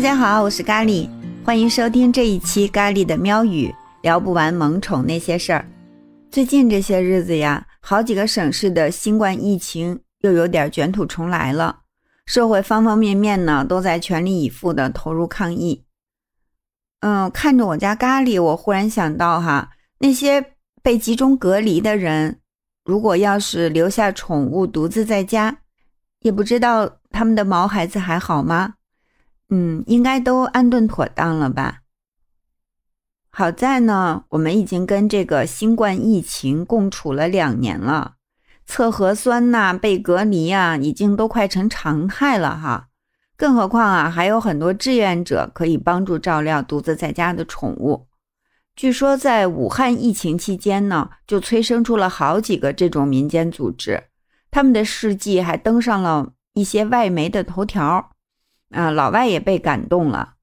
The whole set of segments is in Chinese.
大家好，我是咖喱，欢迎收听这一期咖喱的喵语，聊不完萌宠那些事儿。最近这些日子呀，好几个省市的新冠疫情又有点卷土重来了，社会方方面面呢都在全力以赴的投入抗疫。嗯，看着我家咖喱，我忽然想到哈，那些被集中隔离的人，如果要是留下宠物独自在家，也不知道他们的毛孩子还好吗？嗯，应该都安顿妥当了吧。好在呢，我们已经跟这个新冠疫情共处了两年了，测核酸呐、被隔离呀，已经都快成常态了哈。更何况啊，还有很多志愿者可以帮助照料独自在家的宠物。据说在武汉疫情期间呢，就催生出了好几个这种民间组织，他们的事迹还登上了一些外媒的头条。啊，老外也被感动了。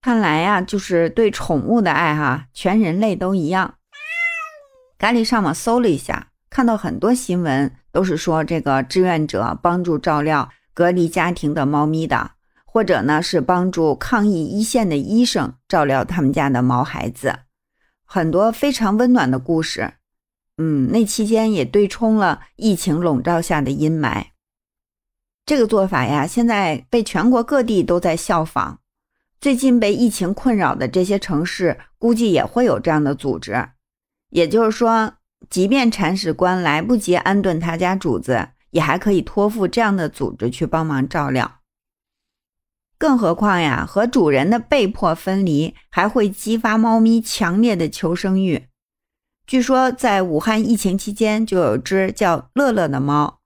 看来呀，就是对宠物的爱哈，全人类都一样。咖喱上网搜了一下，看到很多新闻都是说这个志愿者帮助照料隔离家庭的猫咪的，或者呢是帮助抗疫一线的医生照料他们家的毛孩子，很多非常温暖的故事。嗯，那期间也对冲了疫情笼罩下的阴霾。这个做法呀，现在被全国各地都在效仿。最近被疫情困扰的这些城市，估计也会有这样的组织。也就是说，即便铲屎官来不及安顿他家主子，也还可以托付这样的组织去帮忙照料。更何况呀，和主人的被迫分离，还会激发猫咪强烈的求生欲。据说，在武汉疫情期间，就有只叫乐乐的猫。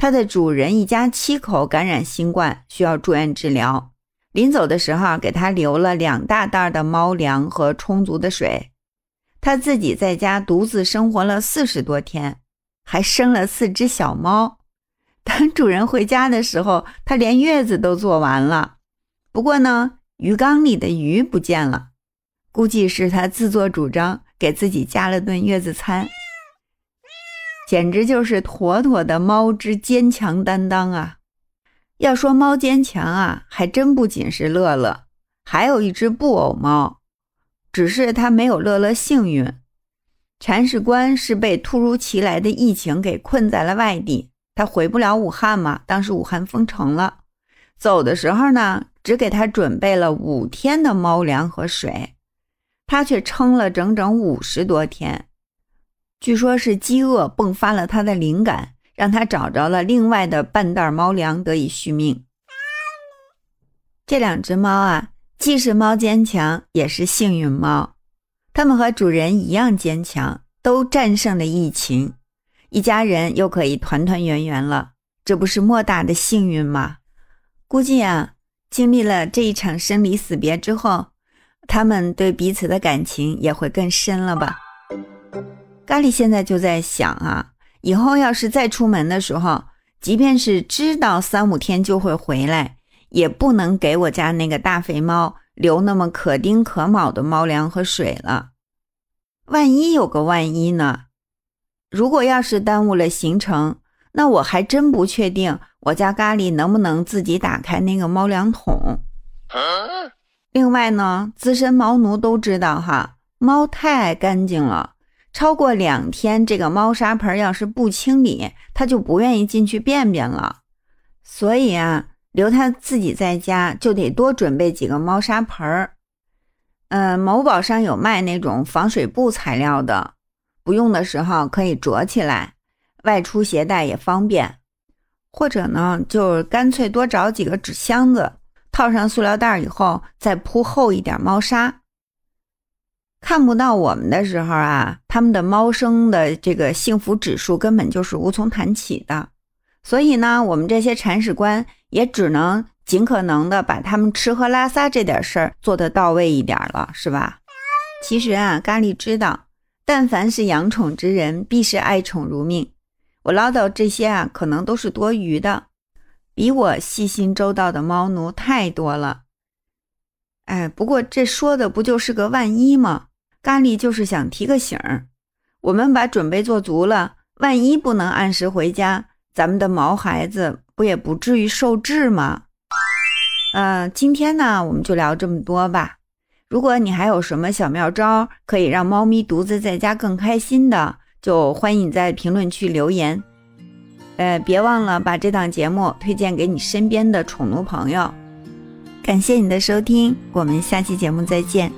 它的主人一家七口感染新冠，需要住院治疗。临走的时候，给他留了两大袋的猫粮和充足的水。他自己在家独自生活了四十多天，还生了四只小猫。等主人回家的时候，他连月子都做完了。不过呢，鱼缸里的鱼不见了，估计是他自作主张给自己加了顿月子餐。简直就是妥妥的猫之坚强担当啊！要说猫坚强啊，还真不仅是乐乐，还有一只布偶猫，只是它没有乐乐幸运。铲屎官是被突如其来的疫情给困在了外地，他回不了武汉嘛。当时武汉封城了，走的时候呢，只给他准备了五天的猫粮和水，他却撑了整整五十多天。据说，是饥饿迸发了他的灵感，让他找着了另外的半袋猫粮，得以续命。这两只猫啊，既是猫坚强，也是幸运猫。它们和主人一样坚强，都战胜了疫情，一家人又可以团团圆圆了。这不是莫大的幸运吗？估计啊，经历了这一场生离死别之后，他们对彼此的感情也会更深了吧。咖喱现在就在想啊，以后要是再出门的时候，即便是知道三五天就会回来，也不能给我家那个大肥猫留那么可丁可卯的猫粮和水了。万一有个万一呢？如果要是耽误了行程，那我还真不确定我家咖喱能不能自己打开那个猫粮桶。另外呢，资深猫奴都知道哈，猫太爱干净了。超过两天，这个猫砂盆要是不清理，它就不愿意进去便便了。所以啊，留它自己在家就得多准备几个猫砂盆儿。嗯，某宝上有卖那种防水布材料的，不用的时候可以折起来，外出携带也方便。或者呢，就干脆多找几个纸箱子，套上塑料袋以后，再铺厚一点猫砂。看不到我们的时候啊，他们的猫生的这个幸福指数根本就是无从谈起的。所以呢，我们这些铲屎官也只能尽可能的把他们吃喝拉撒这点事儿做得到位一点了，是吧？其实啊，咖喱知道，但凡是养宠之人，必是爱宠如命。我唠叨这些啊，可能都是多余的。比我细心周到的猫奴太多了。哎，不过这说的不就是个万一吗？咖喱就是想提个醒儿，我们把准备做足了，万一不能按时回家，咱们的毛孩子不也不至于受制吗？嗯，今天呢，我们就聊这么多吧。如果你还有什么小妙招，可以让猫咪独自在家更开心的，就欢迎你在评论区留言。呃，别忘了把这档节目推荐给你身边的宠物朋友。感谢你的收听，我们下期节目再见。